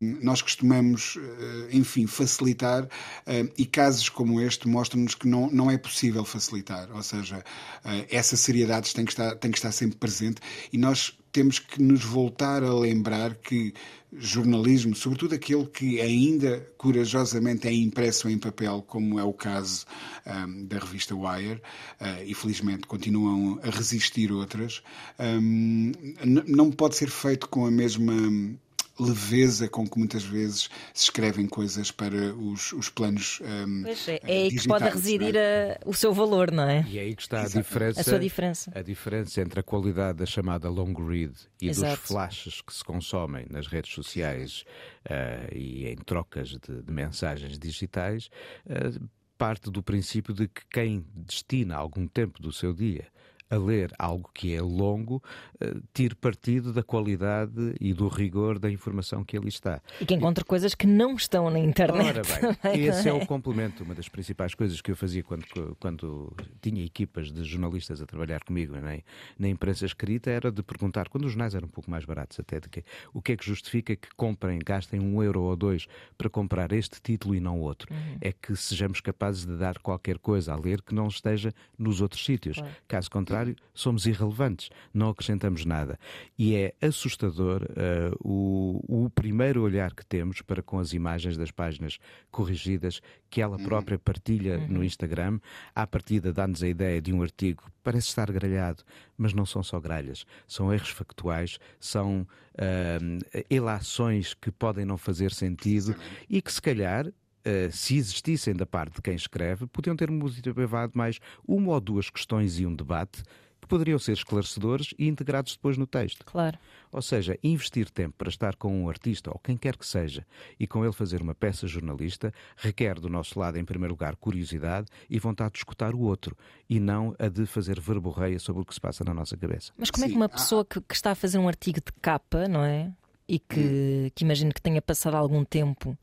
nós costumamos, eh, enfim, facilitar eh, e casos como este mostram-nos que não, não é possível facilitar. Ou seja, eh, essa seriedade tem que, estar, tem que estar sempre presente e nós temos que nos voltar a lembrar que jornalismo, sobretudo aquele que ainda corajosamente é impresso em papel, como é o caso um, da revista Wire, uh, e felizmente continuam a resistir outras, um, não pode ser feito com a mesma leveza com que muitas vezes se escrevem coisas para os, os planos. Um, pois é, é aí que pode residir é? a, o seu valor, não é? E é aí que está a diferença, a sua diferença. A diferença entre a qualidade da chamada long read e Exato. dos flashes que se consomem nas redes sociais uh, e em trocas de, de mensagens digitais. Uh, parte do princípio de que quem destina algum tempo do seu dia a ler algo que é longo, uh, tire partido da qualidade e do rigor da informação que ali está. E que encontre coisas que não estão na internet. Ora bem, esse é o complemento. Uma das principais coisas que eu fazia quando, quando tinha equipas de jornalistas a trabalhar comigo na, na imprensa escrita era de perguntar, quando os jornais eram um pouco mais baratos até, de que, o que é que justifica que comprem, gastem um euro ou dois para comprar este título e não outro? Uhum. É que sejamos capazes de dar qualquer coisa a ler que não esteja nos outros sítios. Claro. Caso contrário, contrário, somos irrelevantes, não acrescentamos nada. E é assustador uh, o, o primeiro olhar que temos para com as imagens das páginas corrigidas que ela uhum. própria partilha uhum. no Instagram. À partida, dá-nos a ideia de um artigo que parece estar gralhado, mas não são só gralhas, são erros factuais, são uh, elações que podem não fazer sentido e que, se calhar, se existissem da parte de quem escreve, podiam ter motivado mais uma ou duas questões e um debate que poderiam ser esclarecedores e integrados depois no texto. Claro. Ou seja, investir tempo para estar com um artista ou quem quer que seja e com ele fazer uma peça jornalista requer do nosso lado, em primeiro lugar, curiosidade e vontade de escutar o outro e não a de fazer verborreia sobre o que se passa na nossa cabeça. Mas como Sim. é que uma pessoa que, que, está a fazer um artigo de capa, não é? E que, hum. que imagino que tenha passado algum tempo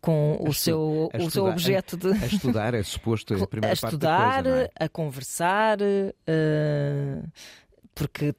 com o, seu, o seu objeto de. A estudar é suposto a primeira a estudar, parte da coisa, é? a conversar, uh, porque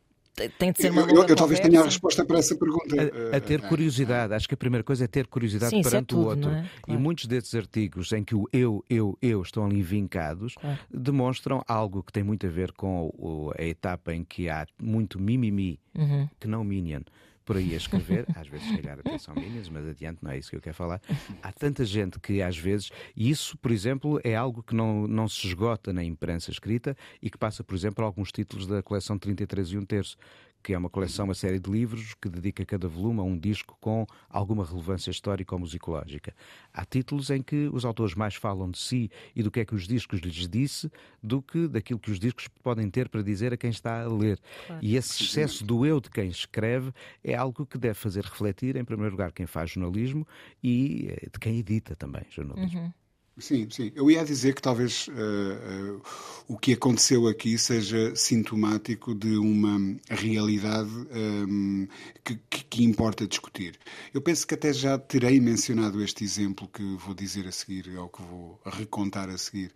tem de ser uma eu, eu, eu talvez tenha a resposta para essa pergunta. A, a ter eh, curiosidade. Acho que a primeira coisa é ter curiosidade Sim, é perante é tudo, o outro. É? Claro. E muitos desses artigos em que o eu, eu, eu estão ali vincados claro. demonstram algo que tem muito a ver com a etapa em que há muito mimimi, uhum. que não minion por aí a escrever, às vezes calhar até são minhas, mas adiante, não é isso que eu quero falar. Há tanta gente que às vezes, e isso, por exemplo, é algo que não, não se esgota na imprensa escrita e que passa, por exemplo, a alguns títulos da coleção 33 e um terço, que é uma coleção, uma série de livros que dedica cada volume a um disco com alguma relevância histórica ou musicológica. Há títulos em que os autores mais falam de si e do que é que os discos lhes disse do que daquilo que os discos podem ter para dizer a quem está a ler. Claro. E esse excesso do eu de quem escreve é algo que deve fazer refletir, em primeiro lugar, quem faz jornalismo e eh, de quem edita também jornalismo. Uhum. Sim, sim. Eu ia dizer que talvez uh, uh, o que aconteceu aqui seja sintomático de uma realidade um, que, que, importa discutir. Eu penso que até já terei mencionado este exemplo que vou dizer a seguir, ou que vou recontar a seguir,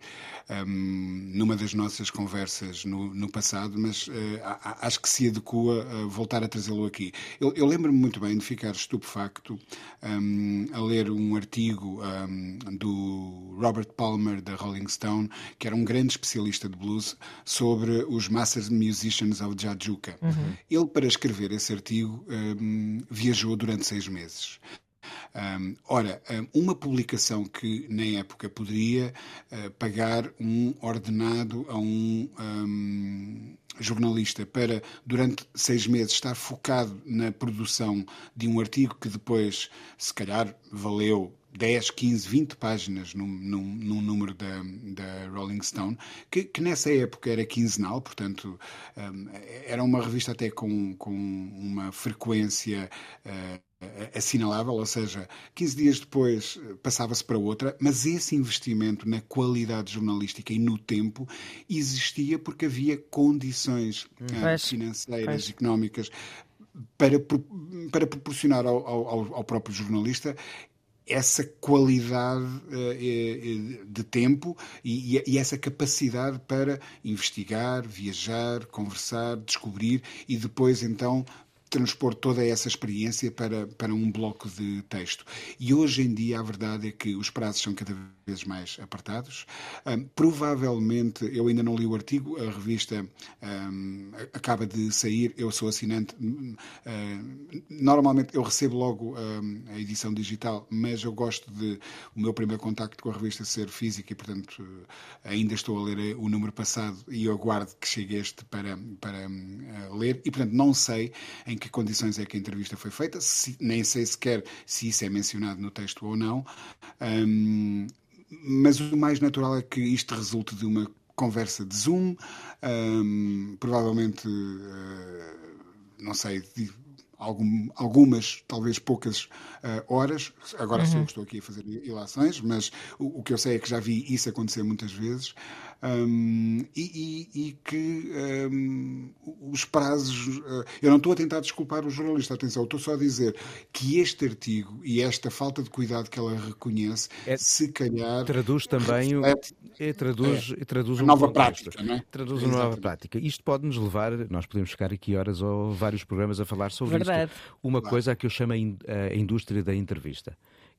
um, numa das nossas conversas no, no passado, mas uh, acho que se adequa a voltar a trazê-lo aqui. Eu, eu lembro-me muito bem de ficar estupefacto um, a ler um artigo do Robert Palmer da Rolling Stone, que era um grande especialista de blues, sobre os Masters Musicians of Jajuka. Uhum. Ele, para escrever esse artigo, um, viajou durante seis meses. Um, ora, uma publicação que na época poderia uh, pagar um ordenado a um, um, jornalista para, durante seis meses, estar focado na produção de um artigo que depois, se calhar, valeu 10, 15, 20 páginas num, num, num número da, da, Rolling Stone, que, que, nessa época era quinzenal, portanto um, era uma revista até com, com uma frequência uh, assinalável, ou seja, 15 dias depois eh, passava-se para outra, mas esse investimento na qualidade jornalística e no tempo existia porque havia condições uh, financeiras, económicas para, para proporcionar ao, ao, ao próprio jornalista essa qualidade uh, de tempo e, essa capacidade para investigar, viajar, conversar, descobrir e depois então transpor toda essa experiência para, para um bloco de texto. E hoje em dia a verdade é que os prazos são cada vez mais apertados. Um, provavelmente, eu ainda não li o artigo, a revista um, acaba de sair, eu sou assinante. Um, normalmente eu recebo logo a edição digital, mas eu gosto de o meu primeiro contacto com a revista ser físico e, portanto, ainda estou a ler o número passado e eu aguardo que chegue este para, para ler. E, portanto, não sei em em que condições é que a entrevista foi feita, se, nem sei sequer se isso é mencionado no texto ou não. Um, mas o mais natural é que isto resulte de uma conversa de Zoom, um, provavelmente, uh, não sei, de algum, algumas, talvez poucas uh, horas. Agora uhum. sou eu que estou aqui a fazer ilações, mas o, o, que eu sei é que já vi isso acontecer muitas vezes um, e, e, e, que um, os prazos. Uh, eu não estou a tentar desculpar o jornalista, atenção, estou só a dizer que este artigo e esta falta de cuidado que ela reconhece, é, se calhar. Traduz também. Reflete, o, é, traduz, é, traduz uma nova prática, não é? Traduz uma nova prática. Isto pode nos levar, nós podemos ficar aqui horas ou vários programas a falar sobre Verdade. isto. Uma claro. coisa a que eu chamo a indústria da entrevista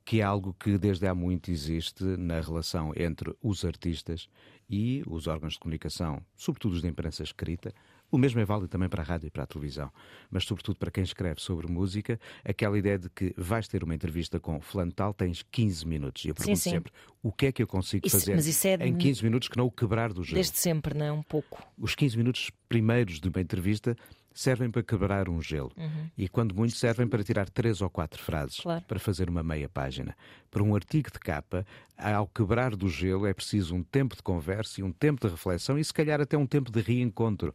que é algo que desde há muito existe na relação entre os artistas e os órgãos de comunicação, sobretudo os de imprensa escrita. O mesmo é válido também para a rádio e para a televisão, mas sobretudo para quem escreve sobre música, aquela ideia de que vais ter uma entrevista com fulano tal, tens 15 minutos. E eu pergunto sim, sim. sempre, o que é que eu consigo isso, fazer é em 15 minutos que não o quebrar do jogo? Desde sempre, não é? Um pouco. Os 15 minutos primeiros de uma entrevista servem para quebrar um gelo. Uhum. E quando muito servem para tirar três ou quatro frases claro. para fazer uma meia página. Para um artigo de capa, ao quebrar do gelo é preciso um tempo de conversa e um tempo de reflexão e se calhar até um tempo de reencontro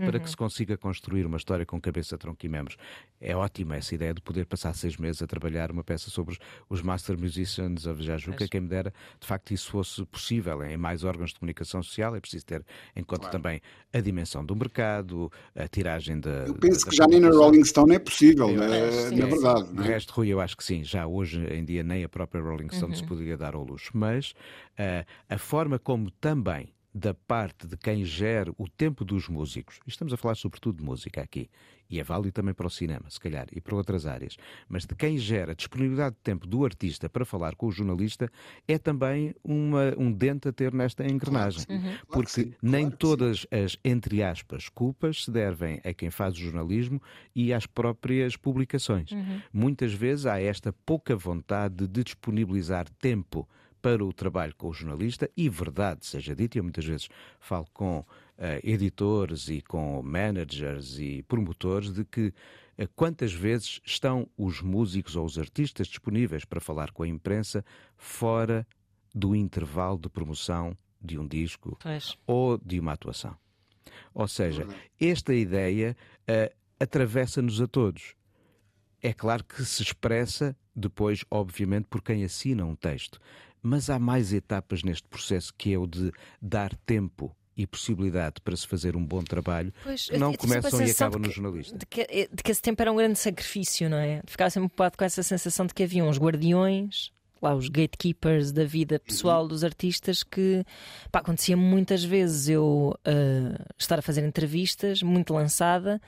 para que uhum. se consiga construir uma história com cabeça, tronco e membros. É ótima essa ideia de poder passar seis meses a trabalhar uma peça sobre os Master Musicians of Jajuca. Quem me dera, de facto, isso fosse possível em mais órgãos de comunicação social. É preciso ter em conta claro. também a dimensão do mercado, a tiragem da. Eu penso da que já nem na Rolling Stone é possível, é, na verdade. De resto, Rui, eu acho que sim. Já hoje em dia nem a própria Rolling Stone uhum. se poderia dar ao luxo. Mas uh, a forma como também da parte de quem gera o tempo dos músicos, estamos a falar sobretudo de música aqui, e é válido também para o cinema, se calhar, e para outras áreas, mas de quem gera a disponibilidade de tempo do artista para falar com o jornalista, é também uma, um dente a ter nesta engrenagem. Claro uhum. Porque claro nem claro todas as, entre aspas, culpas se devem a quem faz o jornalismo e às próprias publicações. Uhum. Muitas vezes há esta pouca vontade de disponibilizar tempo para o trabalho com o jornalista e verdade seja dita, eu muitas vezes falo com uh, editores e com managers e promotores de que uh, quantas vezes estão os músicos ou os artistas disponíveis para falar com a imprensa fora do intervalo de promoção de um disco pois. ou de uma atuação. Ou seja, esta ideia uh, atravessa-nos a todos. É claro que se expressa depois, obviamente, por quem assina um texto mas há mais etapas neste processo que é o de dar tempo e possibilidade para se fazer um bom trabalho Pois, que não sempre começam e acabam de no jornalista. De que, eh, de que esse tempo era um grande sacrifício, não é? Ficava sempre um bocado com essa sensação de que havia uns guardiões, lá os gatekeepers da vida pessoal dos artistas, que pá, acontecia muitas vezes eu ah, estar a fazer entrevistas, muito lançada,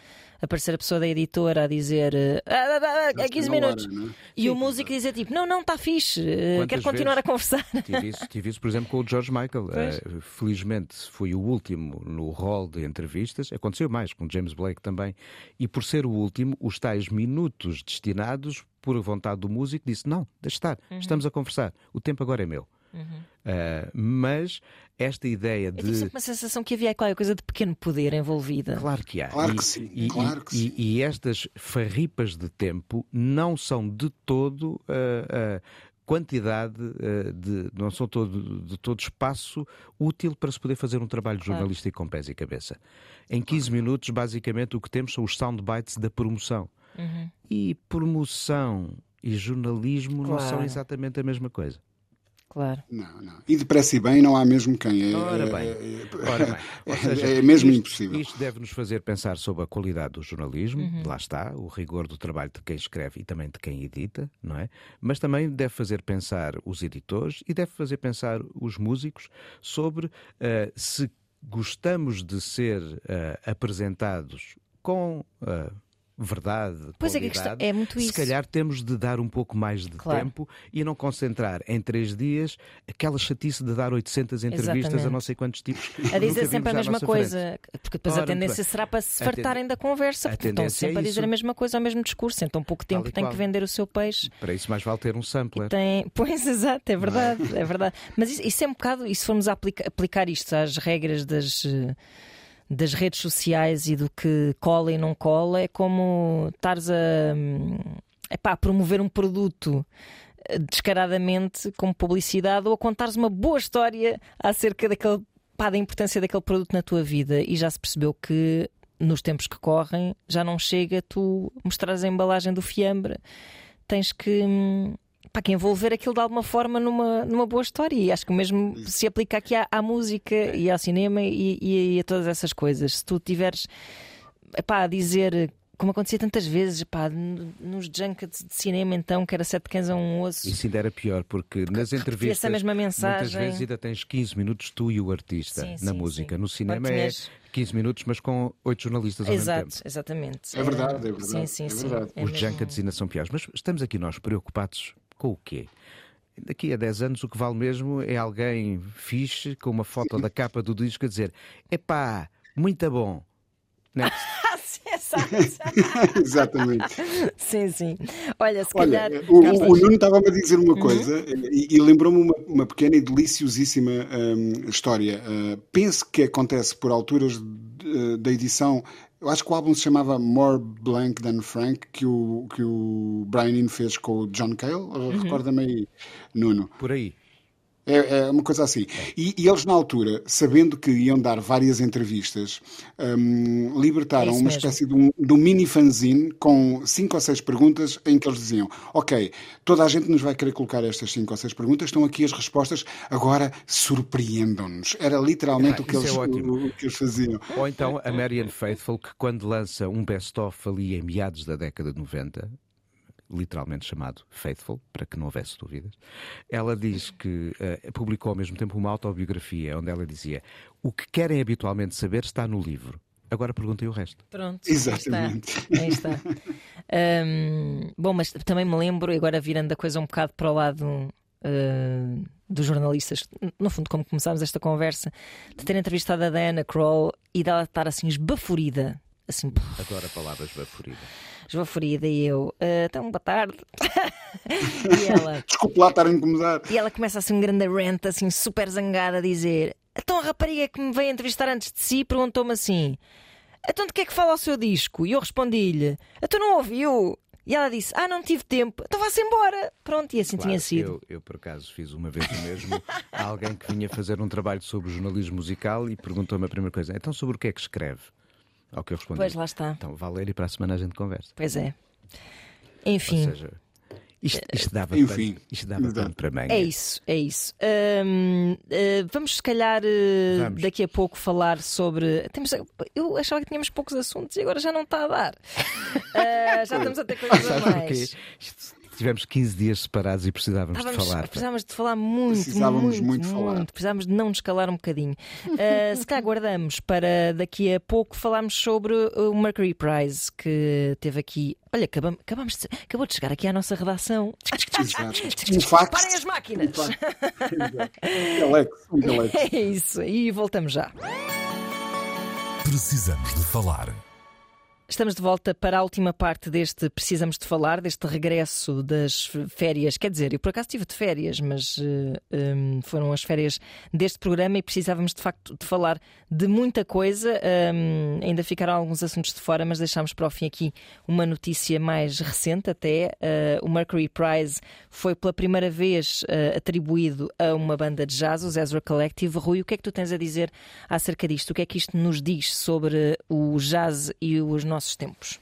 aparecer a pessoa da editora a dizer ah, ah, ah, ah, 15 Na hora, minutos. não é? E o músico dizer tipo: Não, não, está fixe, eh, Quantas quero continuar a conversar. Tive isso, tive isso, por exemplo, com o George Michael. Eh, felizmente fui o último no rol de entrevistas. Aconteceu mais com James Blake também. E por ser o último, os tais minutos destinados, por vontade do músico, disse: Não, deixa estar, Uhum. estamos a conversar. O tempo agora é meu. Eh, mas esta ideia de. sempre uma sensação que havia qualquer coisa de pequeno poder envolvida. Claro que há. Claro E- que sim, E, claro que e- sim. e estas farripas de tempo não são de todo a quantidade eh, de. não são todo, de todo espaço útil para se poder fazer um trabalho Claro. jornalístico com pés e cabeça. Em 15 minutos, basicamente, o que temos são os soundbites da promoção. Uhum. E promoção e jornalismo não são Claro. exatamente a mesma coisa. Claro. Não, não. E depressa e bem não há mesmo quem. É, Ora é- bem, é- ora bem. Ou seja, é mesmo isto- impossível. Isto deve-nos fazer pensar sobre a qualidade do jornalismo, Uhum. lá está, o rigor do trabalho de quem escreve e também de quem edita, não é? Mas também deve fazer pensar os editores e deve fazer pensar os músicos sobre eh, se gostamos de ser eh, apresentados com eh, verdade, Pois é que a qualidade, questão- é muito se isso. calhar temos de dar um pouco mais de Claro. tempo e não concentrar em três dias aquela chatice de dar 800 entrevistas a Exatamente. não sei quantos tipos. A dizer sempre a mesma coisa, frente. porque depois Ora, a tendência será para se A fartarem da conversa, a porque estão é sempre a dizer a mesma coisa ao mesmo discurso, em tão pouco tempo tem que vender o seu peixe. Para isso mais vale ter um sampler. Tem... Pois, exato, é verdade, é verdade. Mas isso, isso é um bocado, e se formos a aplica- aplicar isto às regras das, eh, das redes sociais e do que cola e não cola, é como estares a, hum, epá, a promover um produto eh, descaradamente como publicidade ou a contares uma boa história acerca daquele, da importância daquele produto na tua vida. E já se percebeu que nos tempos que correm já não chega tu mostrares a embalagem do fiambre. Tens que pá, que envolver aquilo de alguma forma numa, numa boa história e acho que o mesmo se aplica aqui à, à música e ao cinema e, e a todas essas coisas se tu tiveres epá, a dizer como acontecia tantas vezes pá, nos junkets de cinema então que era sete cães a um osso Isso ainda era pior, porque nas entrevistas a mesma muitas mensagem. vezes ainda tens 15 minutos tu e o artista Sim, na sim, música. sim. No cinema Quando é tinhas- 15 minutos, mas com 8 jornalistas ao mesmo tempo. Exato, exatamente. É verdade, é verdade, Sim, sim, é sim. verdade. É Os mesmo- junkets ainda são piores. Mas estamos aqui nós preocupados com o quê? Daqui a 10 anos o que vale mesmo é alguém fixe com uma foto da capa do disco a dizer epá, muito bom. Next. Ah, sim, exato. Exatamente. sim, sim. Olha, se Olha, calhar. o, o. Nuno estava-me a dizer Uhum. uma coisa e, e lembrou-me uma, uma pequena e deliciosíssima hum, história. Uh, penso que acontece por alturas de- da edição. Eu acho que o álbum se chamava More Blank Than Frank, que o, que o Brian Eno fez com o John Cale. Uhum. Recorda-me aí, Nuno. Por aí. É, é uma coisa assim. E, e eles, na altura, sabendo que iam dar várias entrevistas, hum, libertaram É uma mesmo. espécie de um, de um mini fanzine com cinco ou seis perguntas em que eles diziam: Ok, toda a gente nos vai querer colocar estas cinco ou seis perguntas, estão aqui as respostas, agora surpreendam-nos. Era literalmente Ah, o, que é eles, o, o que eles faziam. Ou então a Marianne Faithful, que quando lança um best-of ali em meados da década de 90, literalmente chamado Faithful, para que não houvesse dúvidas, ela diz que eh, publicou ao mesmo tempo uma autobiografia onde ela dizia: O que querem habitualmente saber está no livro. Agora perguntem o resto. Pronto, Exatamente. Aí está. Aí está. Hum, bom, mas também me lembro, e agora virando a coisa um bocado para o lado hum, dos jornalistas, no fundo, como começámos esta conversa, de ter entrevistado a Diana Kroll e dela estar assim esbaforida. Assim, Adoro a palavra esbaforida. esbaforida, e eu, "Ah, então, boa tarde. e ela, Desculpe lá estar a incomodar. e ela começa assim um grande rant, assim, super zangada, a dizer: Então a rapariga que me veio entrevistar antes de si perguntou-me assim: Então de que é que fala o seu disco? E eu respondi-lhe: Então não ouviu? E ela disse: Ah, não tive tempo, então vá-se embora. Pronto, e assim Claro, tinha sido. Eu, eu, por acaso, fiz uma vez o mesmo a alguém que vinha fazer um trabalho sobre jornalismo musical e perguntou-me a primeira coisa: Então, sobre o que é que escreve? Ao que eu respondi: Pois lá está. Então, e para a semana a gente conversa. Pois é. Ou Enfim, seja, Isto, isto dava, Enfim, tanto, isto dava tanto para mim. É isso, é isso. Hum, uh, vamos, se calhar, uh, vamos. daqui a pouco falar sobre. Temos, eu achava que tínhamos poucos assuntos e agora já não está a dar. Uh, já estamos a ter coisas a mais. Tivemos 15 dias separados e precisávamos de falar. Precisávamos de falar muito, precisávamos muito, muito, falar. muito. Precisávamos de não nos calar um bocadinho. Uh, se cá guardamos para daqui a pouco falarmos sobre o Mercury Prize que teve aqui. Olha, acabamos, acabamos de, acabou de chegar aqui à nossa redação. Parem as máquinas. É isso, e voltamos já. Precisamos de falar. Estamos de volta para a última parte deste Precisamos de Falar, deste regresso das férias. Quer dizer, eu por acaso estive de férias, mas uh, eh, um, foram as férias deste programa e precisávamos de facto de falar de muita coisa. Um, ainda ficaram alguns assuntos de fora, mas deixámos para o fim aqui uma notícia mais recente até. Uh, o Mercury Prize foi pela primeira vez uh, atribuído a uma banda de jazz, o Ezra Collective. Rui, o que é que tu tens a dizer acerca disto? O que é que isto nos diz sobre o jazz e os nossos nossos tempos?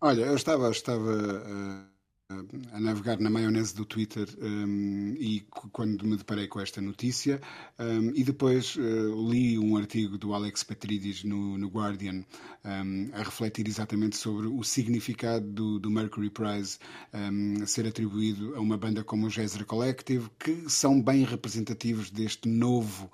Olha, eu estava, estava uh, a navegar na maionese do Twitter um, e quando me deparei com esta notícia um, e depois uh, li um artigo do Alex Patridis no, no Guardian um, a refletir exatamente sobre o significado do, do Mercury Prize ser atribuído a uma banda como o Jazzer Collective que são bem representativos deste novo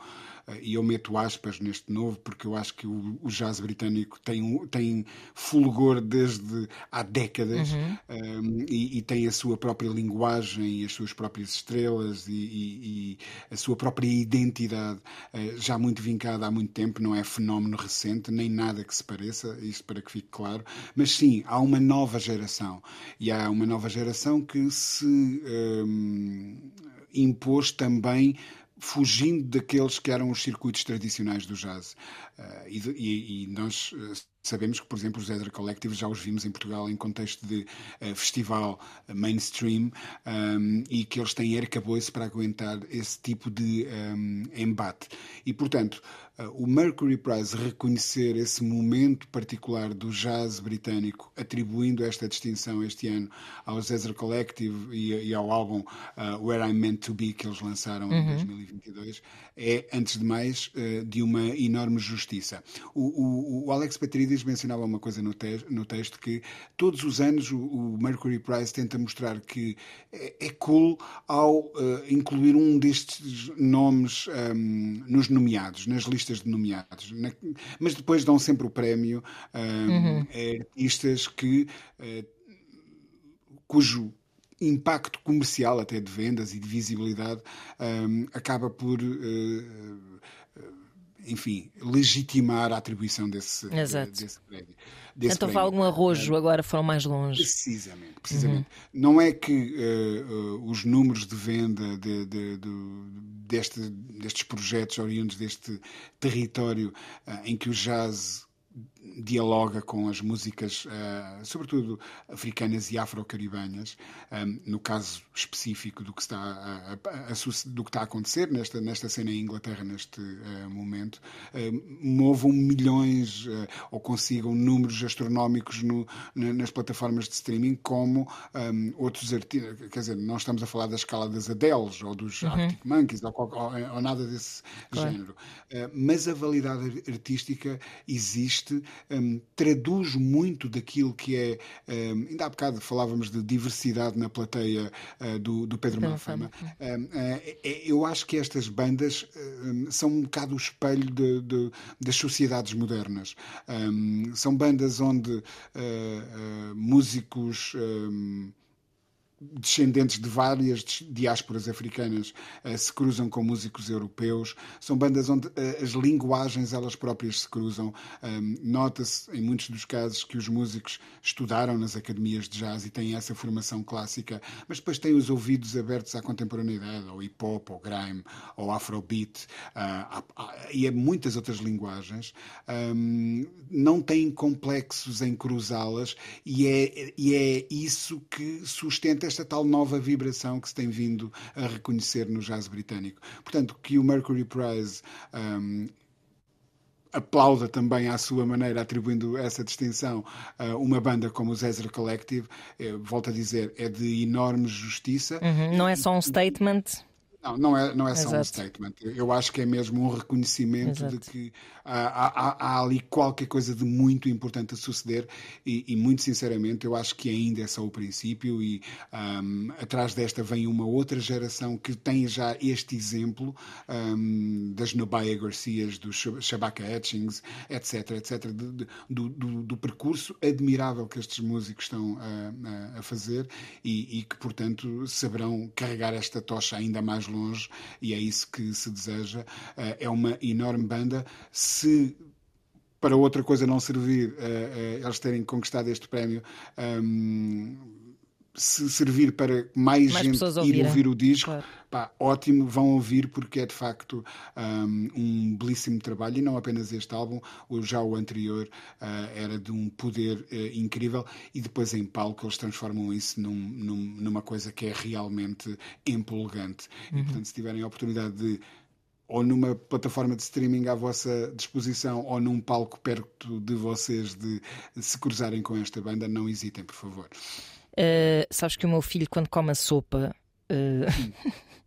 e eu meto aspas neste novo porque eu acho que o, o jazz britânico tem, tem fulgor desde há décadas uhum. um, e, e, tem a sua própria linguagem e as suas próprias estrelas e, e, e a sua própria identidade uh, já muito vincada há muito tempo, não é fenómeno recente, nem nada que se pareça, isto para que fique claro, mas sim, há uma nova geração e há uma nova geração que se um, impôs também fugindo daqueles que eram os circuitos tradicionais do jazz. Uh, e, e, nós uh, sabemos que, por exemplo, os Edra Collective já os vimos em Portugal em contexto de uh, festival mainstream um, e que eles têm arcabouço para aguentar esse tipo de um, embate. E, portanto, o Mercury Prize reconhecer esse momento particular do jazz britânico, atribuindo esta distinção este ano aos Ezra Collective e, e ao álbum uh, Where I'm Meant to Be que eles lançaram uhum. em 2022, é, antes de mais, uh, de uma enorme justiça. O, o, o Alex Patridis mencionava uma coisa no, te no, texto que todos os anos o, o, Mercury Prize tenta mostrar que é, é cool ao uh, incluir um destes nomes um, nos nomeados, nas listas de nomeados. Na, mas depois dão sempre o prémio um, uhum. a artistas que. Uh, cujo impacto comercial, até de vendas e de visibilidade, um, acaba por. Uh, enfim, legitimar a atribuição desse, desse prémio. Desse então, prémio. algum arrojo, agora foram mais longe. Precisamente, precisamente. Uhum. Não é que uh, uh, os números de venda de, de, de, deste, destes projetos oriundos deste território uh, em que o jazz dialoga com as músicas, uh, sobretudo africanas e afro-caribenhas, um, eh, no caso específico do que está a, a, a, do que está a acontecer nesta, nesta cena em Inglaterra neste uh, momento, uh, movam milhões ou consigam números astronómicos no, nas plataformas de streaming, como um, outros artistas. Quer dizer, não estamos a falar da escala das Adeles ou dos uhum. Arctic Monkeys ou, ou, ou, nada desse claro. género. mas a validade artística existe um, traduz muito daquilo que é. Um, ainda há bocado falávamos de diversidade na plateia uh, do, do, Pedro Malfama. Um, uh, eu acho que estas bandas são um bocado o espelho de, de, das sociedades modernas. são bandas onde uh, músicos descendentes de várias diásporas africanas uh, se cruzam com músicos europeus. São bandas onde uh, as linguagens elas próprias se cruzam. Nota-se, em muitos dos casos, que os músicos estudaram nas academias de jazz e têm essa formação clássica, mas depois têm os ouvidos abertos à contemporaneidade, ao hip hop, ao grime, ao afrobeat uh, e a muitas outras linguagens. Não têm complexos em cruzá-las e é, e é isso que sustenta esta tal nova vibração que se tem vindo a reconhecer no jazz britânico. Portanto, que o Mercury Prize um, aplauda também à sua maneira, atribuindo essa distinção a uma banda como o Ezra Collective, volto a dizer, é de enorme justiça. Uhum, não é só um statement. Não, não é, não é só um statement. Eu acho que é mesmo um reconhecimento Exato. de que há, há, há, ali qualquer coisa de muito importante a suceder e, e, muito sinceramente, eu acho que ainda é só o princípio e um, atrás desta vem uma outra geração que tem já este exemplo um, das Nobaya Garcias, do Shabaka Etchings, etc, etc, de, de, do, do, do, percurso admirável que estes músicos estão a, a fazer e, e que, portanto, saberão carregar esta tocha ainda mais longe e é isso que se deseja. Uh, é uma enorme banda. Se para outra coisa não servir, uh, uh, eles terem conquistado este prémio. Um, se servir para mais, mais gente ir ouvir o disco, claro. pá, ótimo, vão ouvir porque é de facto um, um, belíssimo trabalho e não apenas este álbum, já o anterior uh, era de um poder uh, incrível e depois em palco eles transformam isso num, num, numa coisa que é realmente empolgante. Uhum. E portanto, se tiverem a oportunidade de ou numa plataforma de streaming à vossa disposição ou num palco perto de vocês de se cruzarem com esta banda, não hesitem, por favor. Uh, sabes que o meu filho, quando come a sopa, uh,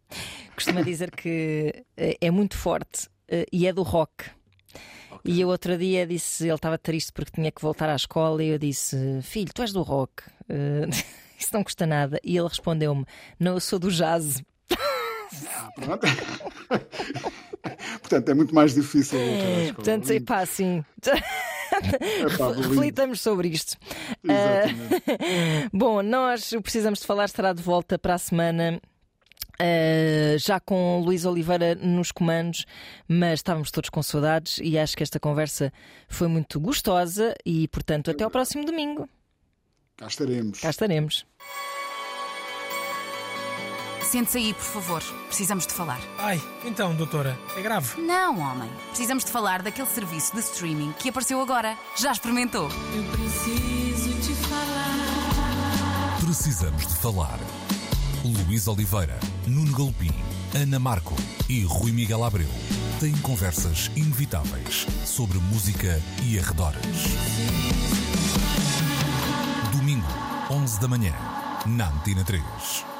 costuma dizer que uh, é muito forte e é do rock. Okay. E eu outro dia disse, ele estava triste porque tinha que voltar à escola, e eu disse: Filho, tu és do rock, isso não custa nada. E ele respondeu-me: Não, eu sou do jazz. Ah, Portanto, é muito mais difícil. Portanto, é pá, sim. Reflitamos sobre isto. Uh, bom, nós precisamos de falar, estará de volta para a semana. Uh, já com Luís Oliveira nos comandos, mas estávamos todos com saudades e acho que esta conversa foi muito gostosa e, portanto, até ao próximo domingo. Cá estaremos. Cá estaremos. Sente-se aí, por favor. Precisamos de falar. Ai, então, doutora, é grave? Não, homem. Precisamos de falar daquele serviço de streaming que apareceu agora. Já experimentou? Eu preciso te falar. Precisamos de falar. Luís Oliveira, Nuno Galpim, Ana Marco e Rui Miguel Abreu têm conversas inevitáveis sobre música e arredores. Domingo, 11 da manhã, na Antena 3.